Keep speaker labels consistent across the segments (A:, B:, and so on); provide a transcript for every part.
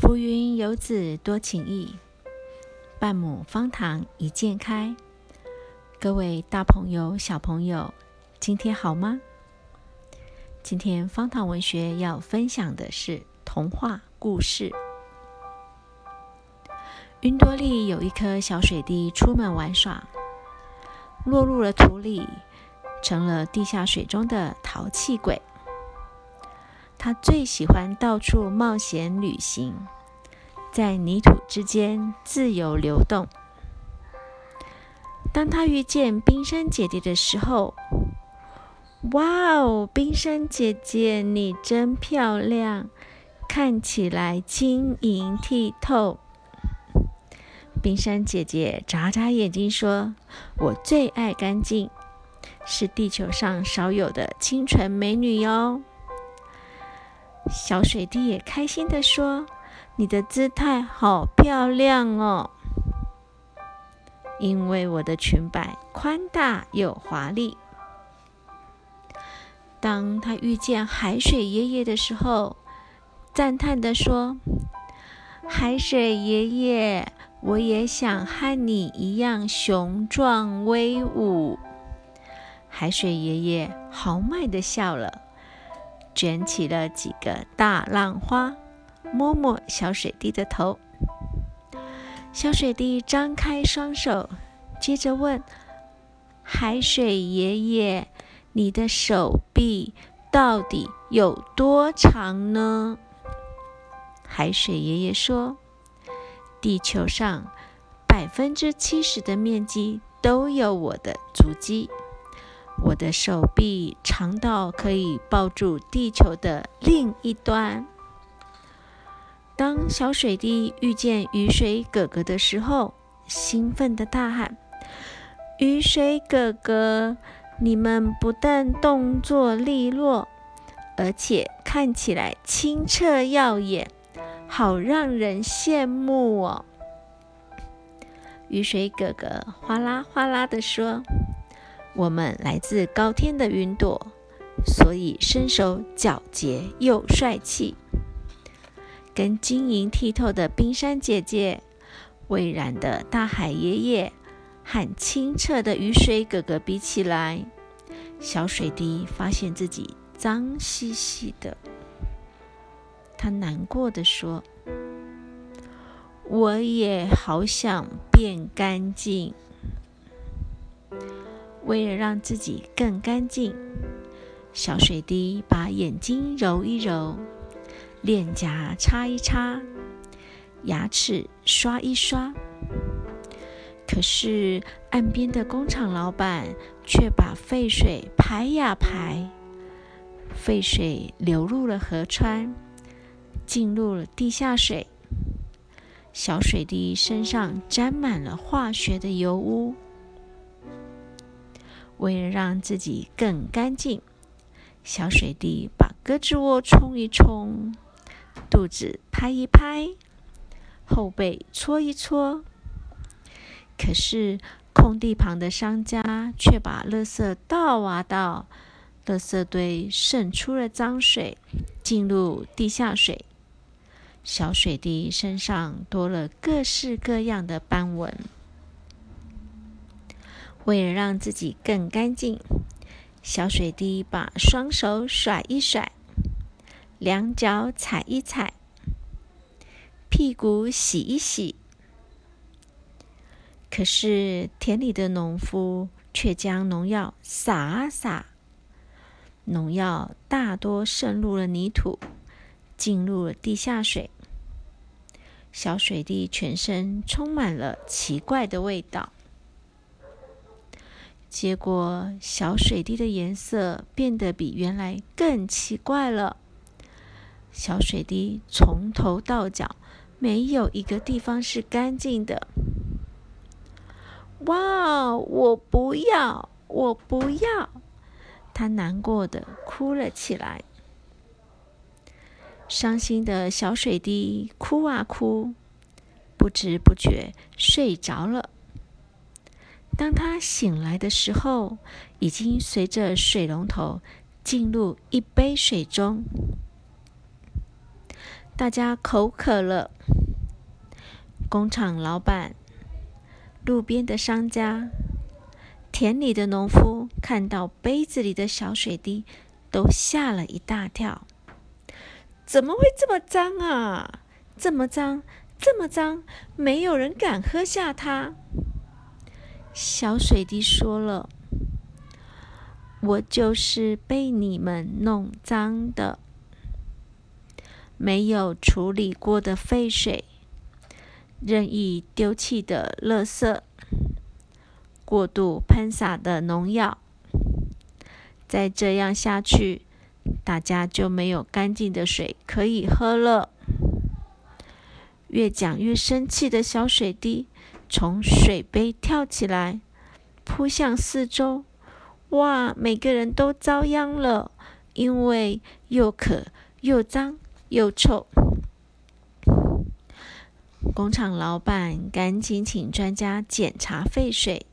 A: 浮云游子多情意，半亩方塘一鉴开。各位大朋友、小朋友，今天好吗？今天方塘文学要分享的是童话故事。云朵里有一颗小水滴，出门玩耍，落入了土里，成了地下水中的淘气鬼。他最喜欢到处冒险旅行，在泥土之间自由流动。当他遇见冰山姐姐的时候，哇哦！冰山姐姐，你真漂亮，看起来晶莹剔透。冰山姐姐眨眨眼睛说：“我最爱干净，是地球上少有的清纯美女哟。”小水滴也开心地说：“你的姿态好漂亮哦，因为我的裙摆宽大又华丽。”当他遇见海水爷爷的时候，赞叹地说：“海水爷爷，我也想和你一样雄壮威武。”海水爷爷豪迈地笑了。卷起了几个大浪花，摸摸小水滴的头。小水滴张开双手，接着问：“海水爷爷，你的手臂到底有多长呢？”海水爷爷说：“地球上百分之七十的面积都有我的足迹。”我的手臂长到可以抱住地球的另一端。当小水滴遇见雨水哥哥的时候，兴奋地大喊：“雨水哥哥，你们不但动作利落，而且看起来清澈耀眼，好让人羡慕哦！”雨水哥哥哗啦哗啦地说。我们来自高天的云朵，所以身手矫捷又帅气。跟晶莹剔透的冰山姐姐、蔚蓝的大海爷爷和清澈的雨水哥哥比起来，小水滴发现自己脏兮兮的。他难过的说：“我也好想变干净。”为了让自己更干净，小水滴把眼睛揉一揉，脸颊擦一擦，牙齿刷一刷。可是岸边的工厂老板却把废水排呀排，废水流入了河川，进入了地下水。小水滴身上沾满了化学的油污。为了让自己更干净，小水滴把胳肢窝冲一冲，肚子拍一拍，后背搓一搓。可是空地旁的商家却把垃圾倒啊倒，垃圾堆渗出了脏水，进入地下水。小水滴身上多了各式各样的斑纹。为了让自己更干净，小水滴把双手甩一甩，两脚踩一踩，屁股洗一洗。可是田里的农夫却将农药洒啊洒，农药大多渗入了泥土，进入了地下水。小水滴全身充满了奇怪的味道。结果，小水滴的颜色变得比原来更奇怪了。小水滴从头到脚没有一个地方是干净的。哇！我不要，我不要！他难过的哭了起来。伤心的小水滴哭啊哭，不知不觉睡着了。当他醒来的时候，已经随着水龙头进入一杯水中。大家口渴了。工厂老板、路边的商家、田里的农夫看到杯子里的小水滴，都吓了一大跳。怎么会这么脏啊？这么脏，这么脏，没有人敢喝下它。小水滴说了：“我就是被你们弄脏的，没有处理过的废水，任意丢弃的垃圾，过度喷洒的农药。再这样下去，大家就没有干净的水可以喝了。”越讲越生气的小水滴。从水杯跳起来，扑向四周。哇！每个人都遭殃了，因为又渴又脏又臭。工厂老板赶紧请专家检查废水，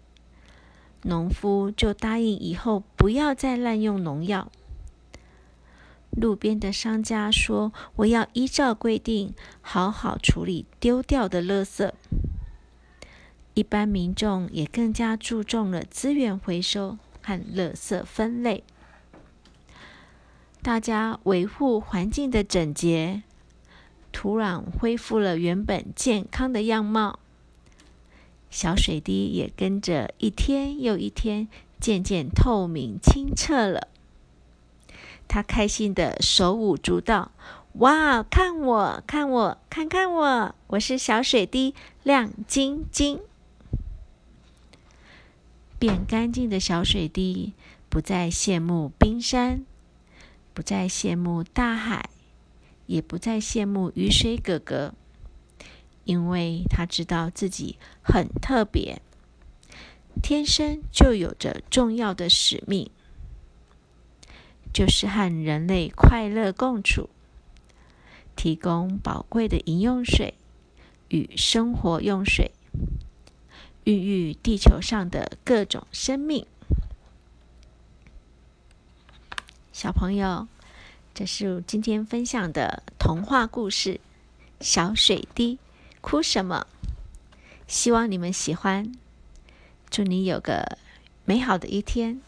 A: 农夫就答应以后不要再滥用农药。路边的商家说：“我要依照规定，好好处理丢掉的垃圾。”一般民众也更加注重了资源回收和垃圾分类，大家维护环境的整洁，土壤恢复了原本健康的样貌，小水滴也跟着一天又一天渐渐透明清澈了。他开心的手舞足蹈，哇！看我，看我，看看我，我是小水滴，亮晶晶。变干净的小水滴，不再羡慕冰山，不再羡慕大海，也不再羡慕雨水哥哥，因为他知道自己很特别，天生就有着重要的使命，就是和人类快乐共处，提供宝贵的饮用水与生活用水。孕育地球上的各种生命，小朋友，这是今天分享的童话故事《小水滴哭什么》。希望你们喜欢，祝你有个美好的一天。